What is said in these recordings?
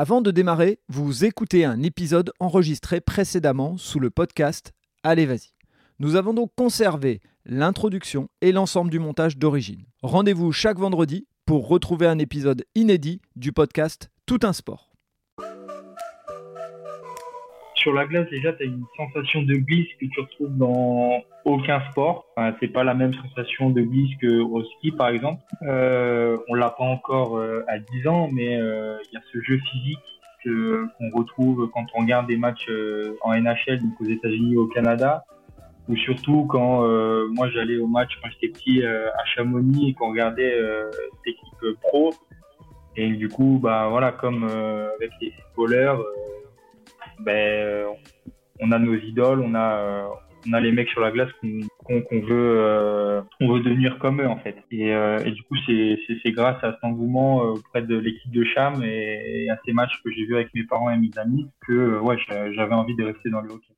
Avant de démarrer, vous écoutez un épisode enregistré précédemment sous le podcast Allez vas-y. Nous avons donc conservé l'introduction et l'ensemble du montage d'origine. Rendez-vous chaque vendredi pour retrouver un épisode inédit du podcast Tout un sport. Sur la glace, déjà, tu as une sensation de glisse que tu retrouves dans aucun sport. Enfin, c'est pas la même sensation de glisse qu'au ski, par exemple. Euh, on l'a pas encore euh, à 10 ans, mais euh, il y a ce jeu physique qu'on retrouve quand on regarde des matchs euh, en NHL, donc aux États-Unis, au Canada, ou surtout quand moi j'allais au match quand j'étais petit à Chamonix et qu'on regardait l'équipe pro. Et du coup, bah voilà, comme avec les footballeurs ben, on a nos idoles, on a, on a les mecs sur la glace qu'on veut, euh, veut devenir comme eux en fait. Et, euh, du coup, c'est grâce à cet engouement euh, auprès de l'équipe de Cham et, à ces matchs que j'ai vus avec mes parents et mes amis que j'avais envie de rester dans le hockey.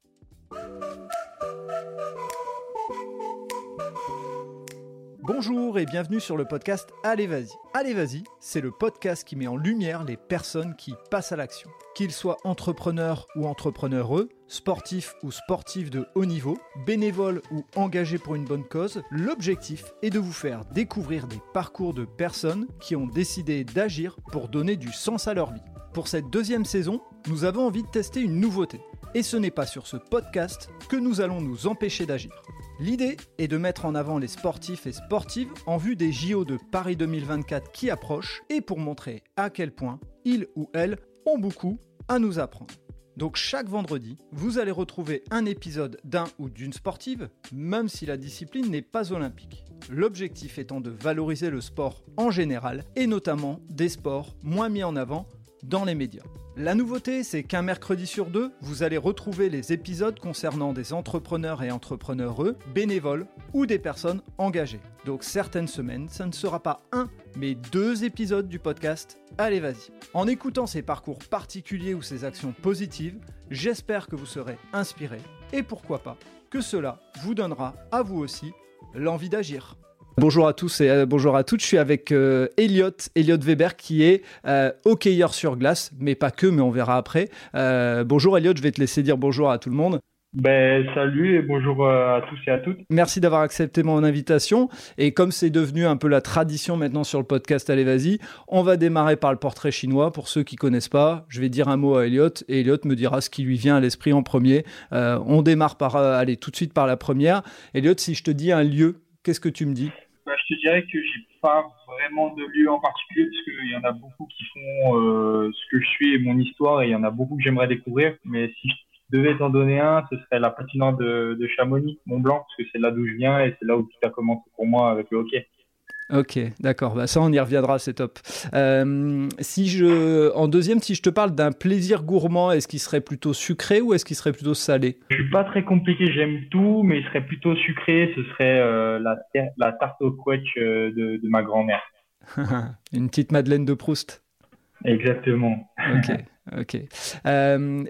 Bonjour et bienvenue sur le podcast Allez Vas-y. Allez Vas-y, c'est le podcast qui met en lumière les personnes qui passent à l'action. Qu'ils soient entrepreneurs ou entrepreneureux, sportifs ou sportifs de haut niveau, bénévoles ou engagés pour une bonne cause, l'objectif est de vous faire découvrir des parcours de personnes qui ont décidé d'agir pour donner du sens à leur vie. Pour cette deuxième saison, nous avons envie de tester une nouveauté. Et ce n'est pas sur ce podcast que nous allons nous empêcher d'agir. L'idée est de mettre en avant les sportifs et sportives en vue des JO de Paris 2024 qui approchent et pour montrer à quel point ils ou elles ont beaucoup à nous apprendre. Donc chaque vendredi, vous allez retrouver un épisode d'un ou d'une sportive, même si la discipline n'est pas olympique. L'objectif étant de valoriser le sport en général et notamment des sports moins mis en avant dans les médias. La nouveauté, c'est qu'un mercredi sur deux, vous allez retrouver les épisodes concernant des entrepreneurs et entrepreneureux, bénévoles ou des personnes engagées. Donc certaines semaines, ça ne sera pas un, mais deux épisodes du podcast Allez vas-y. En écoutant ces parcours particuliers ou ces actions positives, j'espère que vous serez inspiré et pourquoi pas que cela vous donnera à vous aussi l'envie d'agir. Bonjour à tous et euh, bonjour à toutes. Je suis avec euh, Elliot, Elliot Weber qui est euh, hockeyeur sur glace, mais pas que, mais on verra après. bonjour Elliot, je vais te laisser dire bonjour à tout le monde. Ben, salut et bonjour à tous et à toutes. Merci d'avoir accepté mon invitation. Et comme c'est devenu un peu la tradition maintenant sur le podcast Allez Vas-y, on va démarrer par le portrait chinois. Pour ceux qui connaissent pas, je vais dire un mot à Elliot et Elliot me dira ce qui lui vient à l'esprit en premier. on démarre par aller tout de suite par la première. Elliot, si je te dis un lieu, qu'est-ce que tu me dis? Bah, je te dirais que j'ai pas vraiment de lieu en particulier parce qu'il y en a beaucoup qui font euh, ce que je suis et mon histoire et il y en a beaucoup que j'aimerais découvrir. Mais si je devais t'en donner un, ce serait la patinoire de, de Chamonix, Mont Blanc, parce que c'est là d'où je viens et c'est là où tout a commencé pour moi avec le hockey. Ok, d'accord. Bah, ça, on y reviendra, c'est top. Euh, si je, en deuxième, si je te parle d'un plaisir gourmand, est-ce qu'il serait plutôt sucré ou est-ce qu'il serait plutôt salé? Je suis pas très compliqué, j'aime tout, mais il serait plutôt sucré. Ce serait euh, la, la, tarte au quetch euh, de, de ma grand-mère. Une petite Madeleine de Proust? Exactement. Ok, ok.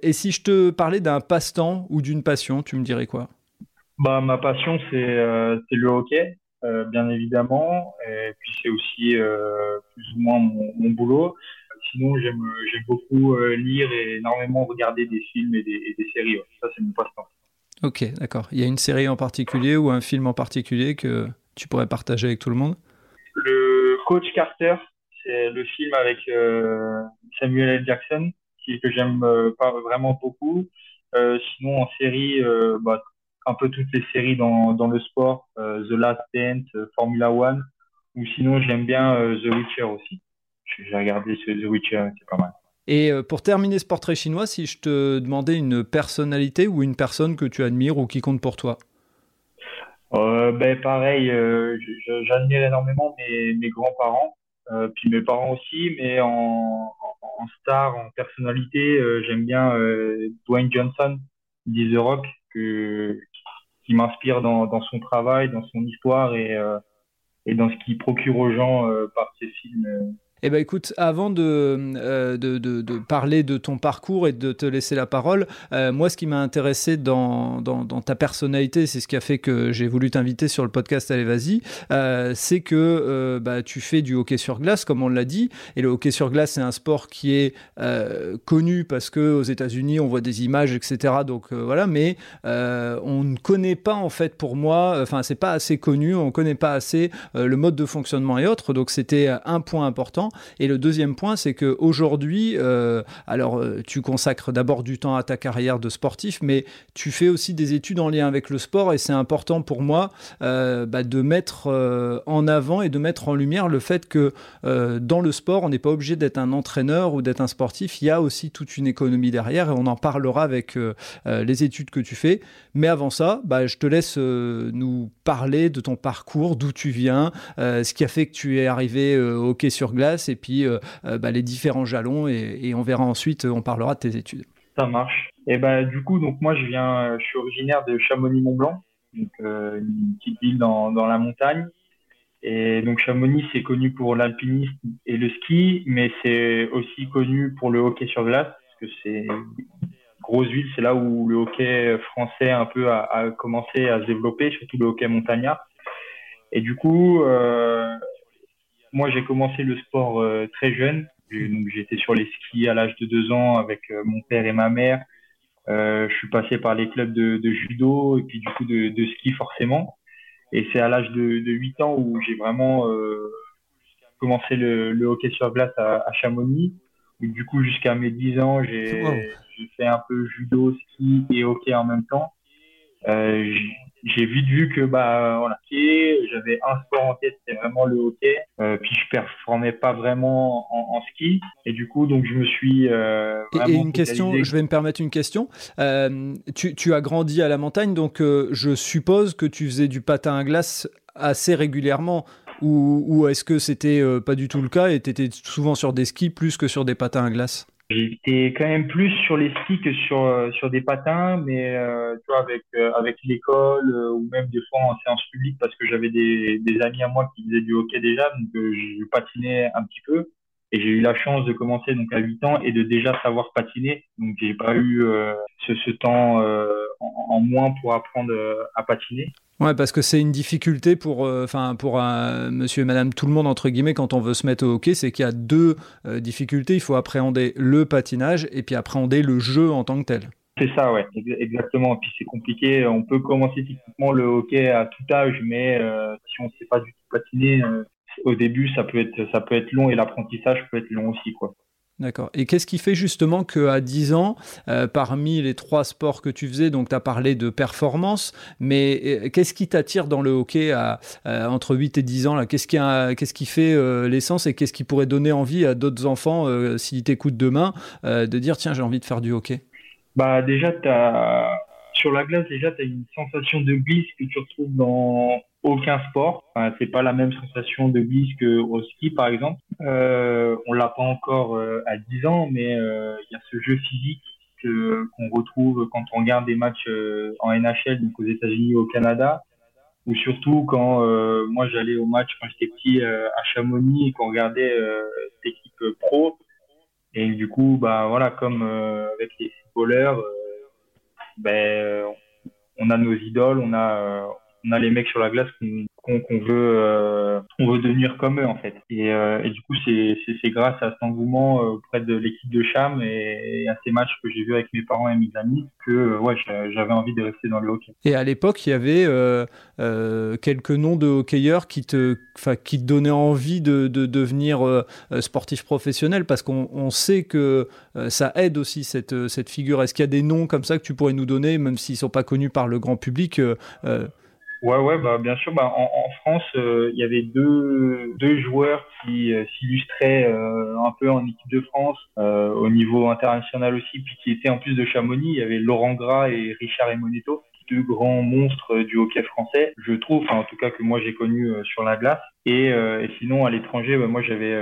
et si je te parlais d'un passe-temps ou d'une passion, tu me dirais quoi? Bah, ma passion, c'est le hockey. Euh, bien évidemment. Et puis c'est aussi euh, plus ou moins mon, boulot. Sinon, j'aime beaucoup euh, lire et énormément regarder des films et des, séries. Ça, c'est mon passe-temps. Ok, d'accord. Il y a une série en particulier ou un film en particulier que tu pourrais partager avec tout le monde? Le Coach Carter, c'est le film avec Samuel L. Jackson, que j'aime pas vraiment beaucoup. sinon, en série, bah, un peu toutes les séries dans, dans le sport, euh, The Last Dance, euh, Formula One, ou sinon j'aime bien euh, The Witcher aussi. J'ai regardé The Witcher, c'est pas mal. Et pour terminer ce portrait chinois, si je te demandais une personnalité ou une personne que tu admires ou qui compte pour toi? Ben pareil, j'admire énormément mes, mes grands-parents, puis mes parents aussi, mais en, en, star, en personnalité, j'aime bien Dwayne Johnson, dit The Rock, que, m'inspire dans, son travail, dans son histoire et, euh, et dans ce qu'il procure aux gens euh, par ses films. Eh ben écoute, avant de, euh, de, de, parler de ton parcours et de te laisser la parole, euh, moi ce qui m'a intéressé dans, dans, ta personnalité, c'est ce qui a fait que j'ai voulu t'inviter sur le podcast Allez Vas-y, euh, c'est que bah, tu fais du hockey sur glace, comme on l'a dit, et le hockey sur glace c'est un sport qui est connu parce que aux États-Unis on voit des images, etc. Donc voilà, mais on ne connaît pas en fait pour moi, enfin c'est pas assez connu, on connaît pas assez le mode de fonctionnement et autres, donc c'était un point important. Et le deuxième point, c'est qu'aujourd'hui, euh, alors euh, tu consacres d'abord du temps à ta carrière de sportif, mais tu fais aussi des études en lien avec le sport et c'est important pour moi euh, bah, de mettre en avant et de mettre en lumière le fait que dans le sport, on n'est pas obligé d'être un entraîneur ou d'être un sportif. Il y a aussi toute une économie derrière et on en parlera avec les études que tu fais. Mais avant ça, bah, je te laisse nous parler de ton parcours, d'où tu viens, ce qui a fait que tu es arrivé au hockey sur glace et puis euh, euh, bah, les différents jalons et, on verra ensuite, on parlera de tes études. Ça marche. Et bah, du coup, donc moi, je viens, je suis originaire de Chamonix-Mont-Blanc, donc euh, une petite ville dans, la montagne. Et donc Chamonix, c'est connu pour l'alpinisme et le ski, mais c'est aussi connu pour le hockey sur glace, parce que c'est grosse ville, c'est là où le hockey français un peu a, commencé à se développer, surtout le hockey montagnard. Et du coup, euh, moi, j'ai commencé le sport euh, très jeune. Donc, j'étais sur les skis à l'âge de deux ans avec euh, mon père et ma mère. Euh, je suis passé par les clubs de, de, judo et puis du coup de, de ski forcément. Et c'est à l'âge de, de 8 ans où j'ai vraiment euh, commencé le, le, hockey sur glace à, à Chamonix. Et du coup, jusqu'à mes 10 ans, j'ai fait un peu judo, ski et hockey en même temps. Euh, j'ai vite vu que bah voilà, j'avais un sport en tête, c'était vraiment le hockey. Euh, puis je performais pas vraiment en, en, ski et du coup donc je me suis. Euh, et, une question, je vais me permettre une question. Euh, tu, tu, as grandi à la montagne, donc je suppose que tu faisais du patin à glace assez régulièrement. Ou, ou est-ce que c'était pas du tout le cas et tu étais souvent sur des skis plus que sur des patins à glace? J'étais quand même plus sur les skis que sur euh, sur des patins, mais euh, tu vois avec euh, avec l'école ou même des fois en séance publique parce que j'avais des, des amis à moi qui faisaient du hockey déjà, donc je patinais un petit peu et j'ai eu la chance de commencer donc à 8 ans et de déjà savoir patiner, donc j'ai pas eu ce, ce temps en, en, moins pour apprendre à patiner. Ouais, parce que c'est une difficulté pour, euh, enfin, pour monsieur et madame tout le monde, entre guillemets, quand on veut se mettre au hockey, c'est qu'il y a deux euh, difficultés. Il faut appréhender le patinage et puis appréhender le jeu en tant que tel. C'est ça, ouais, exactement. Et puis c'est compliqué. On peut commencer typiquement le hockey à tout âge, mais euh, si on ne sait pas du tout patiner, au début, ça peut être, ça peut être long et l'apprentissage peut être long aussi, quoi. D'accord. Et qu'est-ce qui fait justement qu'à 10 ans, euh, parmi les trois sports que tu faisais, donc tu as parlé de performance, mais euh, qu'est-ce qui t'attire dans le hockey à, entre 8 et 10 ans Qu'est-ce qui, qui fait euh, l'essence et qu'est-ce qui pourrait donner envie à d'autres enfants, s'ils t'écoutent demain, de dire tiens, j'ai envie de faire du hockey? Bah, Déjà, as... sur la glace, déjà, tu as une sensation de glisse que tu retrouves dans aucun sport. Enfin, c'est pas la même sensation de glisse que au ski, par exemple. Euh, on l'a pas encore euh, à 10 ans, mais euh, il y a ce jeu physique que qu'on retrouve quand on regarde des matchs euh, en NHL, donc aux États-Unis, au Canada, ou surtout quand moi j'allais au match quand j'étais petit à Chamonix et qu'on regardait cette équipe pro. Et du coup, bah voilà, comme avec les footballeurs, ben on a nos idoles, on a on a les mecs sur la glace qu'on veut euh, veut devenir comme eux en fait. Et, euh, du coup c'est grâce à cet engouement euh, auprès de l'équipe de Cham et, à ces matchs que j'ai vus avec mes parents et mes amis que euh, ouais j'avais envie de rester dans le hockey. Et à l'époque il y avait quelques noms de hockeyeurs qui te qui te donnaient envie de, de devenir sportif professionnel parce qu'on on sait que ça aide aussi cette cette figure. Est-ce qu'il y a des noms comme ça que tu pourrais nous donner même s'ils sont pas connus par le grand public Ouais, ouais, bah bien sûr. Bah, en, en France, euh, il y avait deux, deux joueurs qui euh, s'illustraient euh, un peu en équipe de France, au niveau international aussi, puis qui étaient en plus de Chamonix. Il y avait Laurent Gras et Richard Emonetto, deux grands monstres du hockey français, je trouve, en tout cas que moi j'ai connu sur la glace. Et, et sinon à l'étranger, bah, moi j'avais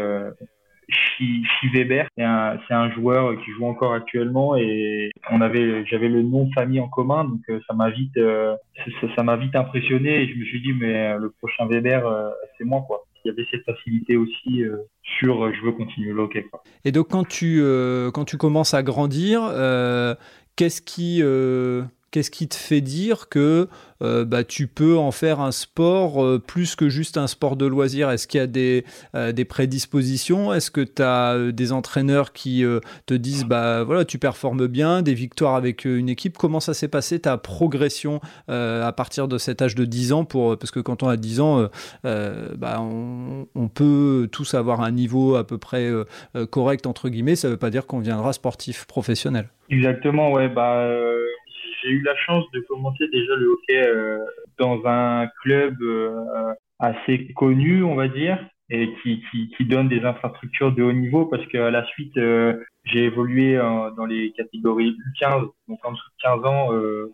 Chi, Weber, c'est un, un, joueur qui joue encore actuellement et on avait, j'avais le nom de famille en commun, donc euh, ça m'a vite, euh, ça m'a vite impressionné et je me suis dit mais euh, le prochain Weber c'est moi quoi. il y avait cette facilité aussi sur je veux continuer le hockey. Et donc quand tu, quand tu commences à grandir, qu'est-ce qui Qu'est-ce qui te fait dire que euh, bah, tu peux en faire un sport euh, plus que juste un sport de loisir Est-ce qu'il y a des, euh, prédispositions? Est-ce que tu as des entraîneurs qui te disent bah voilà tu performes bien, des victoires avec une équipe? Comment ça s'est passé ta progression à partir de cet âge de 10 ans pour, Parce que quand on a 10 ans, bah, on, on, peut tous avoir un niveau à peu près correct entre guillemets. Ça ne veut pas dire qu'on viendra sportif professionnel. Exactement, ouais. Bah, j'ai eu la chance de commencer déjà le hockey euh, dans un club euh, assez connu, on va dire, et qui, qui, donne des infrastructures de haut niveau parce qu'à la suite, euh, j'ai évolué dans les catégories U15, donc en dessous de 15 ans,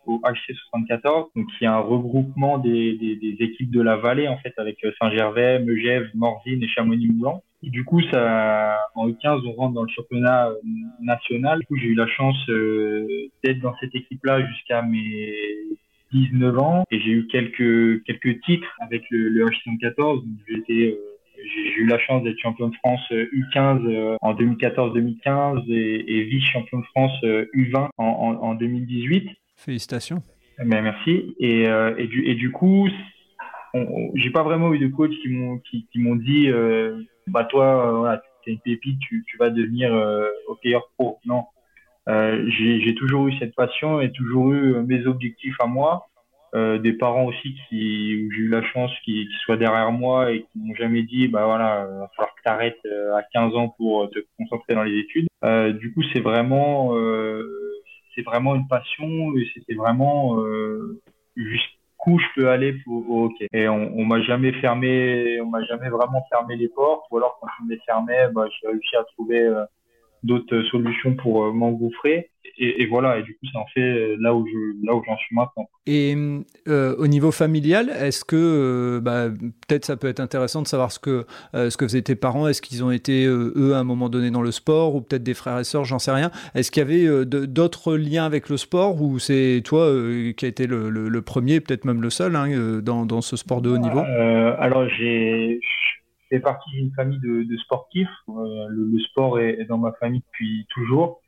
au HC 74, donc qui est un regroupement des, des, des, équipes de la vallée, en fait, avec Saint-Gervais, Megève, Morzine et Chamonix-Moulan. Du coup, ça, en U15, on rentre dans le championnat euh, national. Du coup, j'ai eu la chance euh, d'être dans cette équipe-là jusqu'à mes 19 ans et j'ai eu quelques quelques titres avec le, le H114. J'ai euh, j'ai eu la chance d'être champion de France U15 en 2014-2015 et, et vice-champion de France U20 en, en, en 2018. Félicitations. Mais merci. Et, et, du, et du coup, j'ai pas vraiment eu de coach qui m'ont qui, qui m'ont dit bah toi, euh, voilà, tu es une pépite, tu, tu vas devenir euh, hockeyeur pro. Non. Euh, j'ai toujours eu cette passion et toujours eu mes objectifs à moi. Euh, des parents aussi qui j'ai eu la chance qui, soient derrière moi et qui m'ont jamais dit bah voilà va falloir que tu arrêtes à 15 ans pour te concentrer dans les études euh, du coup c'est vraiment c'est vraiment une passion et c'était vraiment juste je peux aller pour, hockey. Et on, on m'a jamais fermé, on m'a jamais vraiment fermé les portes. Ou alors quand me les fermais, bah, j'ai réussi à trouver euh, d'autres solutions pour euh, m'engouffrer et, voilà, et du coup, ça en fait euh, là où je, là où j'en suis maintenant. Et euh, au niveau familial, est-ce que euh, bah, peut-être ça peut être intéressant de savoir ce que ce que faisaient tes parents Est-ce qu'ils ont été eux à un moment donné dans le sport ou peut-être des frères et sœurs J'en sais rien. Est-ce qu'il y avait d'autres liens avec le sport ou c'est toi qui a été le, le, premier, peut-être même le seul, hein, dans, dans, ce sport de haut niveau? Alors j'ai fait partie d'une famille de, sportifs. Le, le, sport est, dans ma famille depuis toujours.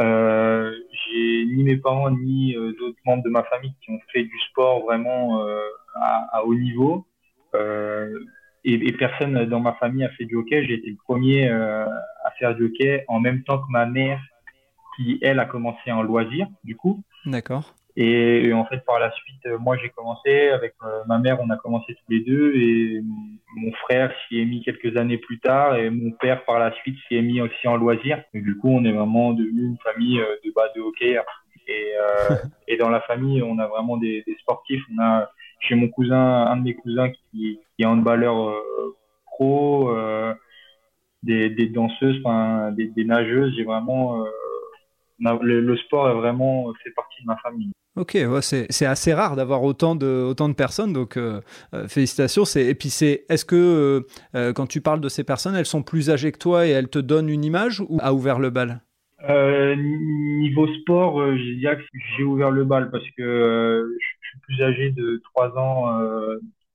Euh, j'ai ni mes parents ni euh, d'autres membres de ma famille qui ont fait du sport vraiment euh, à, haut niveau. Euh, et, et, personne dans ma famille a fait du hockey. J'ai été le premier à faire du hockey en même temps que ma mère, qui elle a commencé en loisir, du coup. D'accord. Et, en fait, par la suite, euh, moi, j'ai commencé avec euh, ma mère, on a commencé tous les deux, et mon frère s'y est mis quelques années plus tard, et mon père, par la suite, s'y est mis aussi en loisir. Et du coup, on est vraiment devenu une famille euh, de bas de hockey. Et, et dans la famille, on a vraiment des, des, sportifs. On a chez mon cousin, un de mes cousins qui, qui est handballeur pro, des, des, danseuses, enfin, des, des nageuses. J'ai vraiment le, le, sport est vraiment fait partie de ma famille. Ok, c'est assez rare d'avoir autant de, autant de personnes, donc euh, euh, félicitations. Et puis, c'est est-ce que euh, quand tu parles de ces personnes, elles sont plus âgées que toi et elles te donnent une image ou a ouvert le bal? Niveau sport, j'ai ouvert le bal parce que je suis plus âgé de 3 ans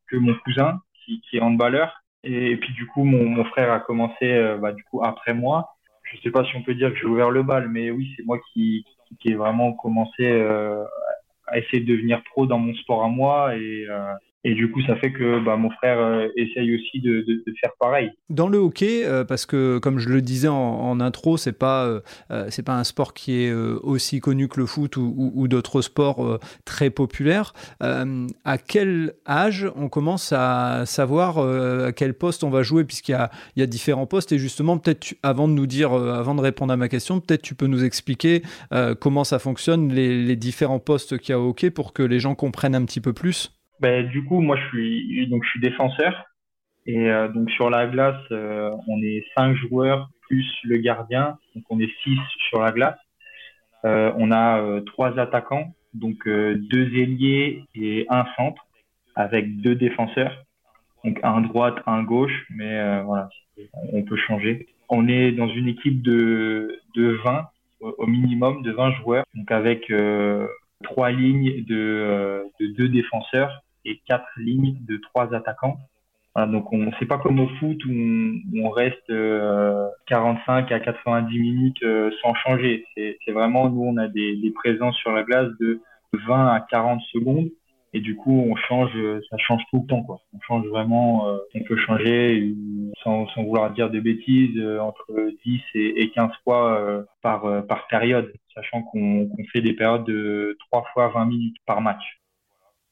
que mon cousin qui, est handballeur. Et, puis du coup, mon, frère a commencé bah, du coup après moi. Je sais pas si on peut dire que j'ai ouvert le bal, mais oui, c'est moi qui, qui ai vraiment commencé euh, à essayer de devenir pro dans mon sport à moi et euh, et du coup, ça fait que bah, mon frère euh, essaye aussi de, faire pareil. Dans le hockey, euh, parce que comme je le disais en, intro, c'est pas euh, pas un sport qui est aussi connu que le foot ou, d'autres sports très populaires. à quel âge on commence à savoir à quel poste on va jouer, puisqu'il y a, y a différents postes. Et justement, peut-être avant de nous dire, avant de répondre à ma question, peut-être tu peux nous expliquer comment ça fonctionne les différents postes qu'il y a au hockey pour que les gens comprennent un petit peu plus? Ben, du coup, moi, je suis donc je suis défenseur. Et euh, donc sur la glace, euh, on est cinq joueurs plus le gardien, donc on est six sur la glace. Euh, on a euh, trois attaquants, donc deux ailiers et un centre, avec deux défenseurs, donc un droite, un gauche, mais voilà, on peut changer. On est dans une équipe de de 20 au minimum de 20 joueurs, donc avec trois lignes de, de deux défenseurs et quatre lignes de trois attaquants. donc on c'est pas comme au foot où on, reste 45 à 90 minutes sans changer. C'est vraiment nous on a des, présences sur la glace de 20 à 40 secondes et du coup on change ça change tout le temps on change vraiment euh, on peut changer sans, vouloir dire des bêtises euh, entre 10 et, et 15 fois euh, par période sachant qu'on fait des périodes de 3 fois 20 minutes par match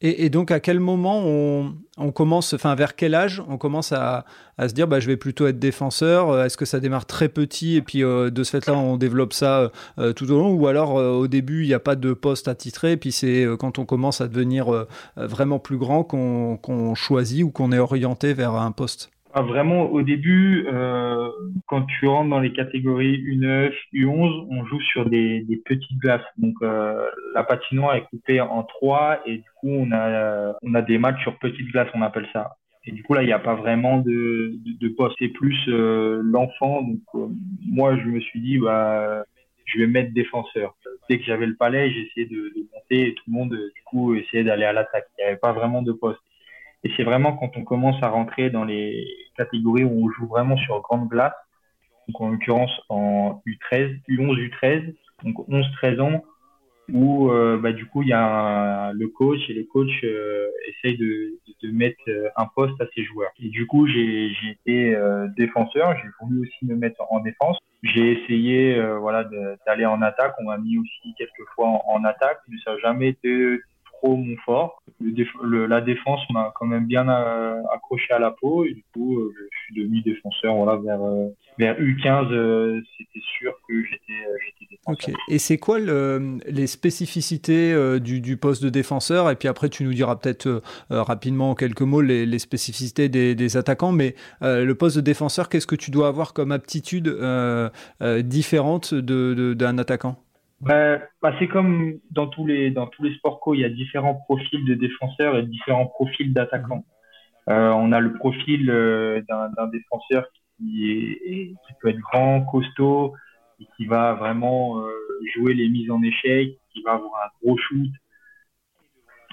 et, donc, à quel moment on, commence, enfin, vers quel âge on commence à, se dire, bah, je vais plutôt être défenseur euh, Est-ce que ça démarre très petit et puis euh, de ce fait-là, on développe ça euh, tout au long Ou alors, au début, il n'y a pas de poste attitré et puis c'est quand on commence à devenir vraiment plus grand qu'on choisit ou qu'on est orienté vers un poste? Vraiment, au début, euh, quand tu rentres dans les catégories U9, U11, on joue sur des, petites glaces. Donc, euh, la patinoire est coupée en trois et du coup, on a, des matchs sur petites glaces, on appelle ça. Et du coup, là, il n'y a pas vraiment de, poste. C'est plus euh, l'enfant. Donc, moi, je me suis dit, bah, je vais mettre défenseur. Dès que j'avais le palais, j'essayais de, de monter et tout le monde, du coup, essayait d'aller à l'attaque. Il n'y avait pas vraiment de poste. Et c'est vraiment quand on commence à rentrer dans les catégories où on joue vraiment sur grande glace, donc en l'occurrence en U13, U11, U13, donc 11-13 ans, où euh, bah, du coup il y a le coach et les coachs euh, essayent de, mettre euh, un poste à ces joueurs. Et du coup j'ai été défenseur, j'ai voulu aussi me mettre en défense. J'ai essayé voilà d'aller en attaque, on m'a mis aussi quelques fois en, en attaque, mais ça n'a jamais été mon fort. la défense m'a quand même bien euh, accroché à la peau et du coup euh, je suis devenu défenseur voilà vers euh, vers U15 c'était sûr que j'étais défenseur. Ok. Et c'est quoi les spécificités du, poste de défenseur? Et puis après tu nous diras peut-être rapidement en quelques mots les, spécificités des, attaquants mais le poste de défenseur qu'est-ce que tu dois avoir comme aptitude différente d'un attaquant? Bah, bah, c'est comme dans tous les dans tous les sports co, il y a différents profils de défenseurs et différents profils d'attaquants. Euh, on a le profil euh, d'un défenseur qui est qui peut être grand, costaud, et qui va vraiment euh, jouer les mises en échec, qui va avoir un gros shoot.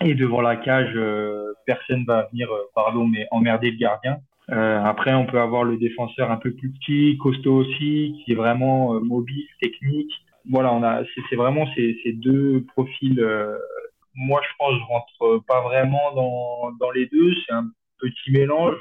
Et devant la cage, euh, personne va venir, pardon, mais emmerder le gardien. après, on peut avoir le défenseur un peu plus petit, costaud aussi, qui est vraiment mobile, technique, voilà, on a, c'est vraiment ces, deux profils. Euh, moi, je pense, je rentre pas vraiment dans, dans les deux. C'est un petit mélange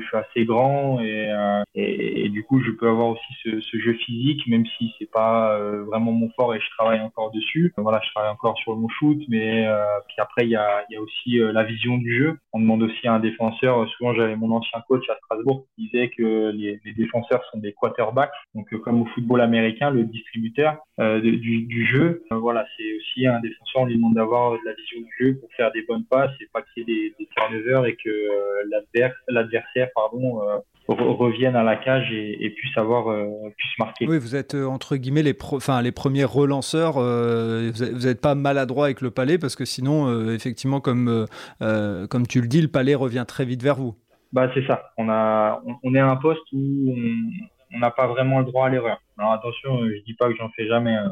je suis assez grand euh, et, du coup je peux avoir aussi ce, jeu physique même si c'est pas euh, vraiment mon fort et je travaille encore dessus. Voilà, je travaille encore sur mon shoot, mais euh, puis après il y a, aussi la vision du jeu. On demande aussi à un défenseur. Souvent j'avais mon ancien coach à Strasbourg qui disait que les, défenseurs sont des quarterbacks, donc comme au football américain, le distributeur du, jeu. voilà, c'est aussi un défenseur. On lui demande d'avoir la vision du jeu pour faire des bonnes passes et pas qu'il y ait des, des turnovers et que l'adversaire l'adversaire pardon euh, revienne à la cage et, puisse avoir euh, puisse marquer. Oui, vous êtes euh, entre guillemets les enfin les premiers relanceurs. vous n'êtes pas maladroit avec le palais parce que sinon effectivement comme comme tu le dis, le palais revient très vite vers vous. Bah c'est ça. On a on, est à un poste où on n'a pas vraiment le droit à l'erreur. Alors attention, je dis pas que j'en fais jamais. Hein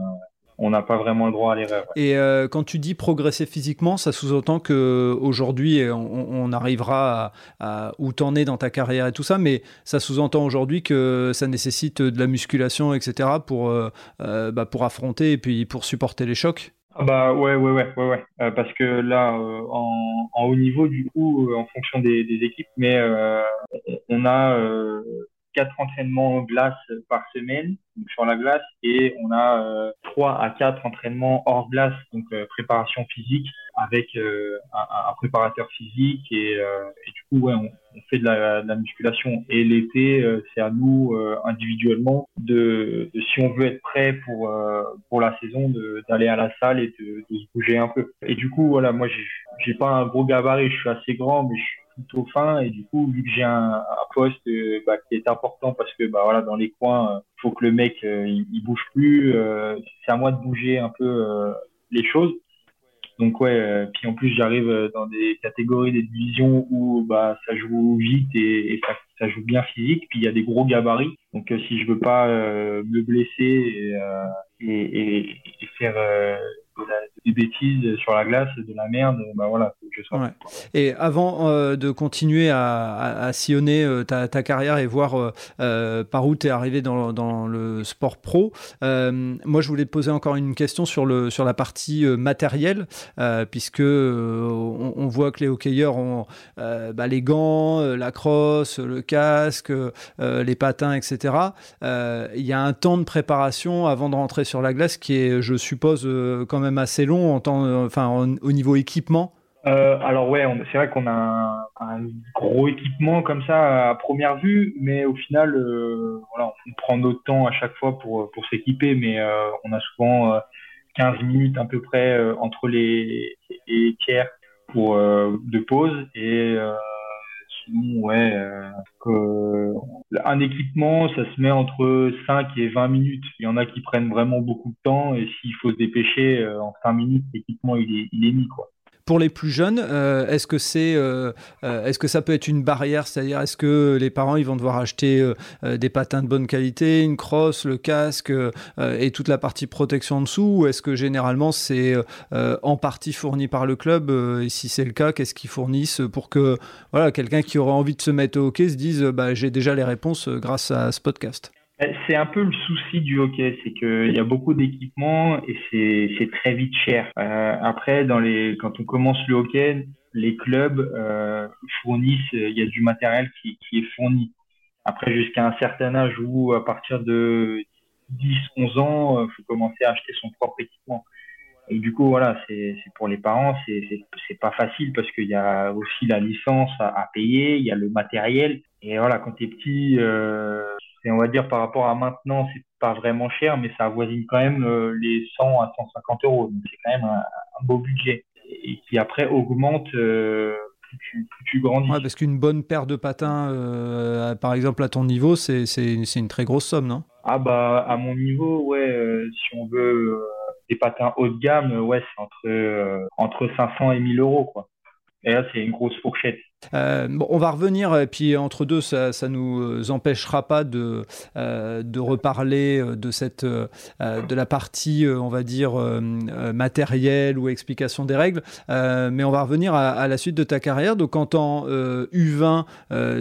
on n'a pas vraiment le droit à l'erreur. Et euh, quand tu dis progresser physiquement, ça sous-entend que aujourd'hui on, arrivera à, où t'en es dans ta carrière et tout ça, mais ça sous-entend aujourd'hui que ça nécessite de la musculation, etc. pour euh, euh, bah, pour affronter et puis pour supporter les chocs? Ah bah ouais ouais ouais ouais, ouais. parce que là en, haut niveau du coup en fonction des, des équipes mais on a quatre entraînements glace par semaine donc sur la glace et on a euh, trois à quatre entraînements hors glace donc euh, préparation physique avec euh, un, un, préparateur physique et, et du coup ouais on, on fait de la, de la, musculation. Et l'été c'est à nous individuellement de, de, si on veut être prêt pour pour la saison d'aller à la salle et de, de, se bouger un peu. Et du coup voilà moi j'ai pas un gros gabarit je suis assez grand mais je suis plutôt fin. Et du coup vu que j'ai un, poste euh, bah, qui est important parce que bah voilà dans les coins euh, faut que le mec euh, il, bouge plus c'est à moi de bouger un peu les choses. Donc ouais puis en plus j'arrive dans des catégories des divisions où bah ça joue vite et, ça, joue bien physique. Puis il y a des gros gabarits. Donc si je veux pas me blesser et faire des bêtises sur la glace, de la merde, bah voilà, faut que je sois. Et avant euh, de continuer à, sillonner euh, ta, carrière et voir euh, par où tu es arrivé dans, dans, le sport pro, moi je voulais te poser encore une question sur, le, sur la partie matérielle, puisque on, voit que les hockeyeurs ont bah, les gants, la crosse, le casque, les patins, etc. Il y a un temps de préparation avant de rentrer sur la glace qui est, je suppose, quand même assez long temps, enfin, au niveau équipement. Euh, alors ouais, c'est vrai qu'on a un, gros équipement comme ça à première vue, mais au final, euh, voilà, on prend notre temps à chaque fois pour, pour s'équiper, mais euh, on a souvent 15 minutes à peu près entre les, les tiers pour de pause et sinon ouais, un équipement ça se met entre 5 et 20 minutes. Il y en a qui prennent vraiment beaucoup de temps et s'il faut se dépêcher en 5 minutes, l'équipement il est, il est mis quoi. Pour les plus jeunes, euh, est-ce que c'est, euh, euh, que ça peut être une barrière, c'est-à-dire est-ce que les parents ils vont devoir acheter des patins de bonne qualité, une crosse, le casque et toute la partie protection en dessous, ou est-ce que généralement c'est en partie fourni par le club? Et si c'est le cas, qu'est-ce qu'ils fournissent pour que voilà quelqu'un qui aurait envie de se mettre au hockey se dise bah, j'ai déjà les réponses grâce à ce podcast? C'est un peu le souci du hockey, c'est qu'il y a beaucoup d'équipements et c'est très vite cher. Euh, après, dans les, quand on commence le hockey, les clubs euh, fournissent, il y a du matériel qui, qui est fourni. Après, jusqu'à un certain âge où, à partir de 10, 11 ans, il euh, faut commencer à acheter son propre équipement. Et du coup, voilà, c'est pour les parents, c'est pas facile parce qu'il y a aussi la licence à, à, payer, il y a le matériel. Et voilà, quand tu es petit, euh, et on va dire par rapport à maintenant, c'est pas vraiment cher, mais ça avoisine quand même euh, les 100 à 150 euros. Donc c'est quand même un, beau budget et qui après augmente euh, plus, tu, plus, tu, grandis. Ouais, parce qu'une bonne paire de patins, euh, par exemple à ton niveau, c'est une très grosse somme, non? Ah bah à mon niveau, ouais, si on veut des patins haut de gamme, ouais, c'est entre entre 500 et 1000 euros quoi. Et là, c'est une grosse fourchette. Euh, on va revenir, et puis entre deux, ça ne nous empêchera pas de, euh, de reparler de, cette, euh, de la partie, on va dire, matérielle ou explication des règles. mais on va revenir à, la suite de ta carrière. Donc, en tant U20,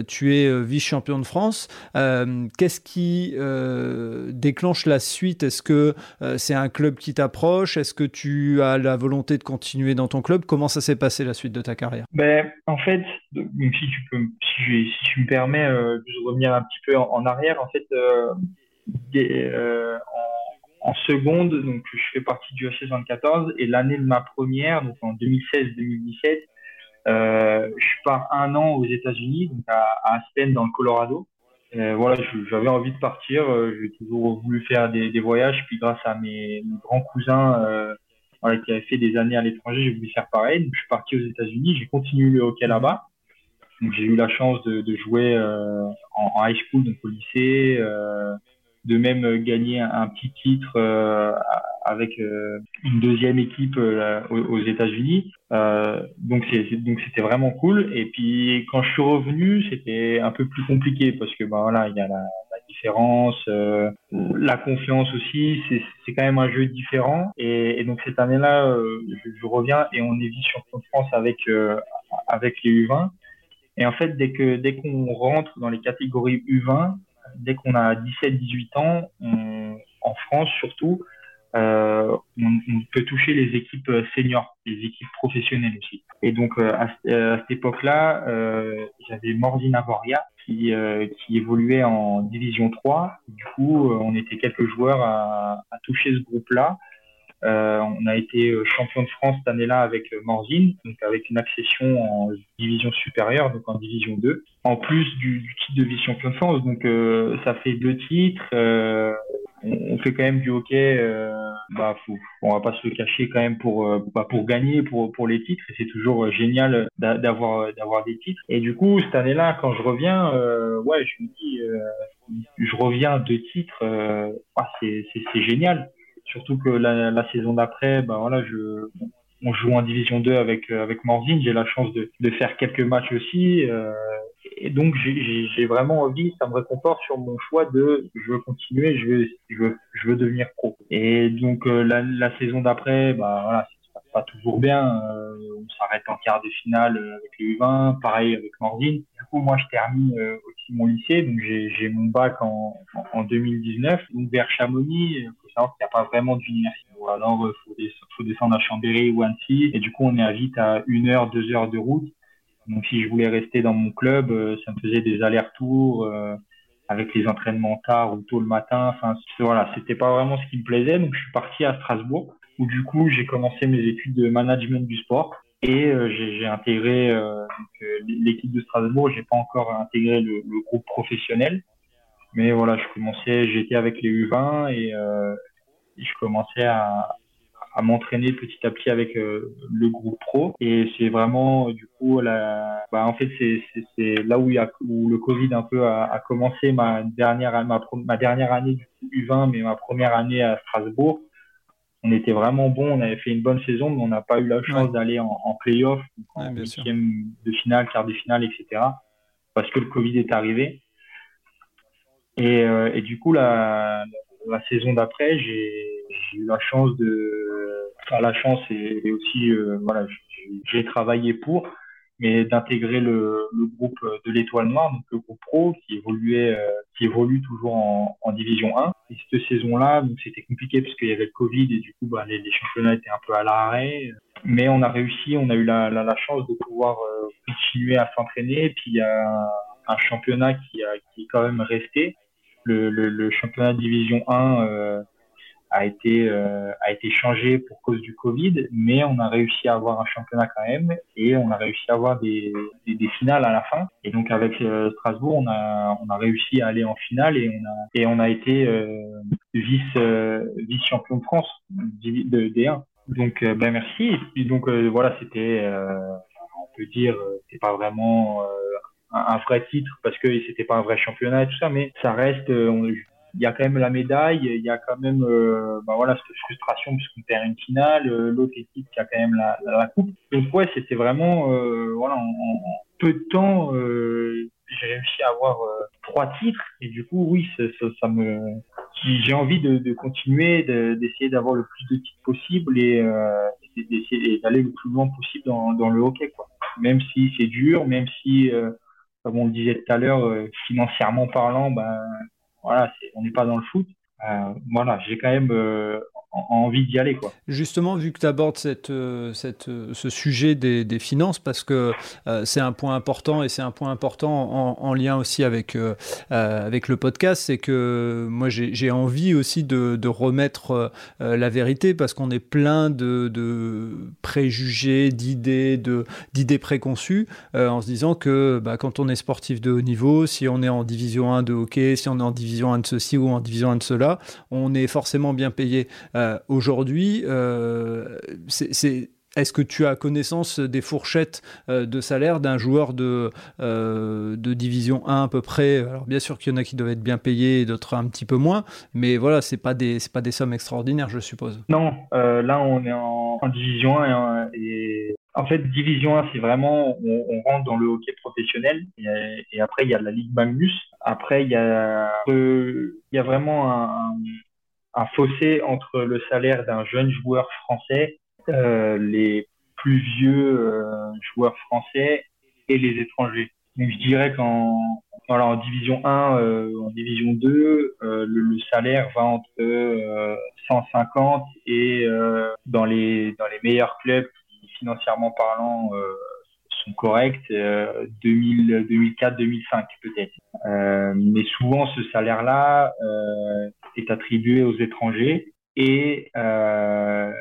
tu es vice-champion de France. Qu'est-ce qui déclenche la suite? Est-ce que c'est un club qui t'approche? Est-ce que tu as la volonté de continuer dans ton club? Comment ça s'est passé la suite de ta carrière? Ben, En fait, si tu peux, si, tu me permets euh, de revenir un petit peu en, arrière, en fait, euh, euh, en, seconde, donc je fais partie du HC 74 et l'année de ma première, donc en 2016-2017, je pars un an aux États-Unis, donc à, Aspen dans le Colorado. voilà, j'avais envie de partir. J'ai toujours voulu faire des, voyages. Puis grâce à mes, mes grands cousins voilà, qui avaient fait des années à l'étranger, j'ai voulu faire pareil. Donc, je suis parti aux États-Unis. J'ai continué le hockey là-bas. Donc j'ai eu la chance de, de jouer euh, en, en, high school, donc au lycée, euh, de même gagner un, petit titre euh, avec euh, une deuxième équipe euh, aux, aux États-Unis. donc c'est donc c'était vraiment cool. Et puis quand je suis revenu, c'était un peu plus compliqué parce que bah voilà, il y a la, la différence, la confiance aussi. C'est c'est quand même un jeu différent. Et, donc cette année-là, je, je, reviens et on est vice champion de France avec avec les U20. Et en fait, dès que dès qu'on rentre dans les catégories U20, dès qu'on a 17-18 ans, en France surtout, euh, on, peut toucher les équipes seniors, les équipes professionnelles aussi. Et donc euh, à, cette époque-là, euh, j'avais Mordina Voria qui, euh, qui évoluait en division 3. Du coup, on était quelques joueurs à, à toucher ce groupe-là. Euh, on a été euh, champion de France cette année-là avec euh, Morzine, donc avec une accession en division supérieure, donc en division 2, en plus du, titre de vice-champion de France. Donc ça fait deux titres. on fait quand même du hockey. bah, faut, on va pas se cacher quand même pour bah, pour gagner pour pour les titres. Et c'est toujours génial d'avoir d'avoir des titres. Et du coup cette année-là, quand je reviens, ouais, je me dis, je reviens de titres. Ah, c'est c'est génial. Surtout que la, saison d'après, ben voilà, je, on joue en division 2 avec, euh, avec Morzine. J'ai la chance de, de faire quelques matchs aussi. Euh, et donc j'ai vraiment envie, ça me réconforte sur mon choix de je veux continuer, je veux, je veux, devenir pro. Et donc euh, la, saison d'après, bah pas toujours bien. Euh, on s'arrête en quart de finale avec les U20, pareil avec Mordine. Du coup, moi je termine euh, aussi mon lycée, donc j'ai mon bac en, en, 2019. Donc vers Chamonix, il faut savoir qu'il n'y a pas vraiment d'université. Alors il faut, descendre à Chambéry ou Annecy, et du coup on est à vite à une heure, deux heures de route. Donc si je voulais rester dans mon club, euh, ça me faisait des allers-retours euh, avec les entraînements tard ou tôt le matin. Enfin voilà, c'était pas vraiment ce qui me plaisait. Donc je suis parti à Strasbourg où du coup j'ai commencé mes études de management du sport et euh, j'ai intégré l'équipe de Strasbourg. J'ai pas encore intégré le, groupe professionnel, mais voilà, je commençais, j'étais avec les U20 et, je commençais à, m'entraîner petit à petit avec euh, le groupe pro et c'est vraiment du coup bah, en fait c'est là où le Covid un peu a, a commencé ma dernière ma, ma dernière année du U20 mais ma première année à Strasbourg on était vraiment bon on avait fait une bonne saison mais on n'a pas eu la chance d'aller en, en playoff en huitième de finale quart de finale etc parce que le Covid est arrivé. Et, euh, et du coup la, la saison d'après j'ai eu la chance de à la chance et, aussi euh, voilà j'ai travaillé pour mais d'intégrer le, le, groupe de l'Étoile Noire, donc le groupe pro qui évoluait, euh, qui évolue toujours en, en, division 1. Et cette saison-là, donc c'était compliqué parce qu'il y avait le Covid et du coup, bah, les, les, championnats étaient un peu à l'arrêt. Mais on a réussi, on a eu la, la, la chance de pouvoir euh, continuer à s'entraîner. Puis il y a un, championnat qui, a, qui est quand même resté, le, le, le championnat division 1 a été euh, a été changé pour cause du Covid, mais on a réussi à avoir un championnat quand même et on a réussi à avoir des, des, finales à la fin. Et donc avec euh, Strasbourg, on a on a réussi à aller en finale et on a et on a été euh, vice euh, vice champion de France de D1. Donc ben merci. Et donc voilà, c'était on peut dire c'est pas vraiment un, vrai titre parce que c'était pas un vrai championnat et tout ça, mais ça reste on, il y a quand même la médaille, il y a quand même euh, bah voilà cette frustration puisqu'on perd une finale, euh, l'autre équipe qui a quand même la, la, coupe. Donc ouais, c'était vraiment euh, voilà en, peu de temps euh, j'ai réussi à avoir euh, trois titres et du coup oui ça, ça, ça me j'ai envie de, de continuer d'essayer d'avoir le plus de titres possible et d'essayer d'aller le plus loin possible dans, dans le hockey quoi. Même si c'est dur, même si comme on le disait tout à l'heure financièrement parlant, ben voilà, on n'est pas dans le foot. Euh, voilà, j'ai quand même euh, envie d'y aller. Justement, vu que tu abordes cette, euh, euh, ce sujet des, des, finances, parce que euh, c'est un point important et c'est un point important en, en lien aussi avec, avec le podcast, c'est que moi j'ai envie aussi de, de remettre la vérité parce qu'on est plein de, de préjugés, d'idées, d'idées préconçues en se disant que bah, quand on est sportif de haut niveau, si on est en division 1 de hockey, si on est en division 1 de ceci ou en division 1 de cela, on est forcément bien payé. Euh, aujourd'hui, euh, est-ce que tu as connaissance des fourchettes euh, de salaire d'un joueur de, division 1 à peu près? Alors bien sûr qu'il y en a qui doivent être bien payés et d'autres un petit peu moins, mais voilà, c'est pas des pas des sommes extraordinaires, je suppose. Non, là on est en, division 1 et, et, en fait division 1 c'est vraiment on, rentre dans le hockey professionnel et, après il y a la Ligue Magnus. Après il y a il y a vraiment un fossé entre le salaire d'un jeune joueur français, euh, les plus vieux euh, joueurs français et les étrangers. Donc je dirais qu'en voilà, en division 1, euh, en division 2, euh, le, le, salaire va entre 150 et dans les dans les meilleurs clubs qui financièrement parlant sont corrects, 2000, 2004, 2005 peut-être. mais souvent ce salaire-là est attribué aux étrangers et euh,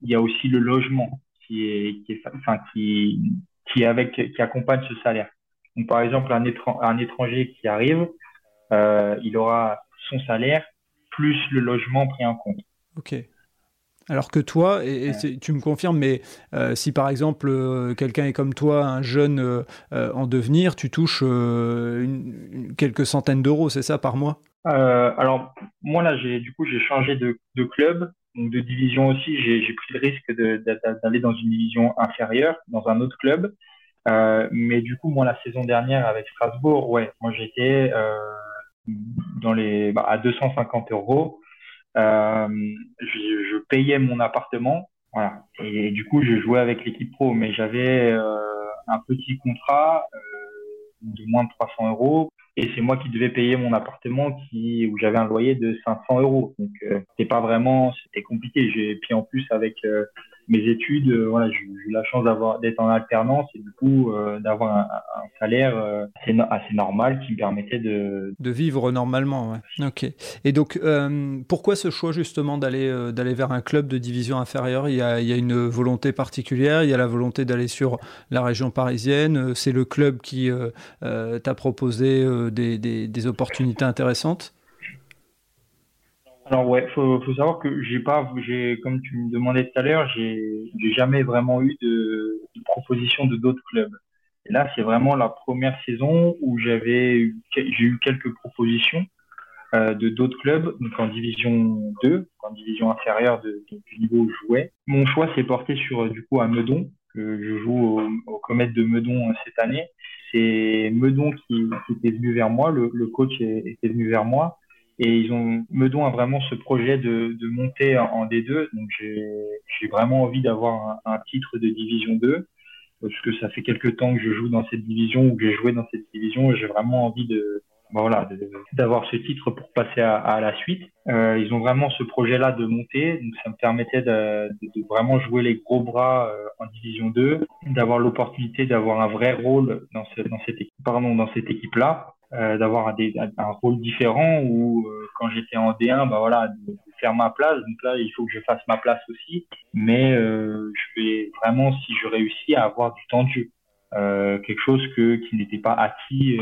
il y a aussi le logement qui est, qui est, enfin, qui, qui, avec, qui accompagne ce salaire. Donc, par exemple, un, un étranger qui arrive, euh, il aura son salaire plus le logement pris en compte. Ok. Alors que toi, et, et tu me confirmes, mais euh, si par exemple euh, quelqu'un est comme toi, un jeune euh, en devenir, tu touches une, une, quelques centaines d'euros, c'est ça, par mois? Euh, alors moi là j'ai du coup j'ai changé de, de, club donc de division aussi. J'ai pris le risque d'aller dans une division inférieure dans un autre club. Mais du coup, moi, la saison dernière avec Strasbourg, ouais, moi j'étais dans les bah, à 250 euros. Je, je, payais mon appartement, voilà, et, du coup, je jouais avec l'équipe pro, mais j'avais un petit contrat de moins de 300 euros. Et c'est moi qui devais payer mon appartement qui où j'avais un loyer de 500 euros. Donc euh, c'était pas vraiment c'était compliqué. J'ai puis en plus avec euh, mes études euh, voilà j'ai eu la chance d'avoir d'être en alternance et du coup euh, d'avoir un, salaire assez, assez, normal qui me permettait de vivre normalement ok. Et donc pourquoi ce choix justement d'aller vers un club de division inférieure? Il y a une volonté particulière il y a la volonté d'aller sur la région parisienne c'est le club qui t'a proposé des, des, opportunités intéressantes? Alors ouais, faut, savoir que j'ai pas, j'ai comme tu me demandais tout à l'heure, j'ai jamais vraiment eu de, de proposition de d'autres clubs. Et là, c'est vraiment la première saison où j'avais, j'ai eu quelques propositions euh, de d'autres clubs, donc en division 2, en division inférieure du niveau où je jouais. Mon choix s'est porté sur du coup à Meudon, que je joue au, au Comète de Meudon euh, cette année c'est Meudon qui, était venu vers moi, le, coach était venu vers moi. Et ils ont, Meudon a vraiment ce projet de, de monter en, D2. Donc j'ai vraiment envie d'avoir un, titre de division 2. Parce que ça fait quelques temps que je joue dans cette division ou que j'ai joué dans cette division. J'ai vraiment envie de, voilà, d'avoir ce titre pour passer à, à la suite. Euh, ils ont vraiment ce projet-là de monter, donc ça me permettait de, de, de vraiment jouer les gros bras euh, en Division 2, d'avoir l'opportunité d'avoir un vrai rôle dans, ce, dans cette équipe, pardon, dans cette équipe-là, euh, d'avoir un, un, rôle différent où euh, quand j'étais en D1, bah voilà, de, faire ma place. Donc là, il faut que je fasse ma place aussi, mais euh, je vais vraiment, si je réussis, à avoir du temps de jeu. Euh, quelque chose que, qui n'était pas acquis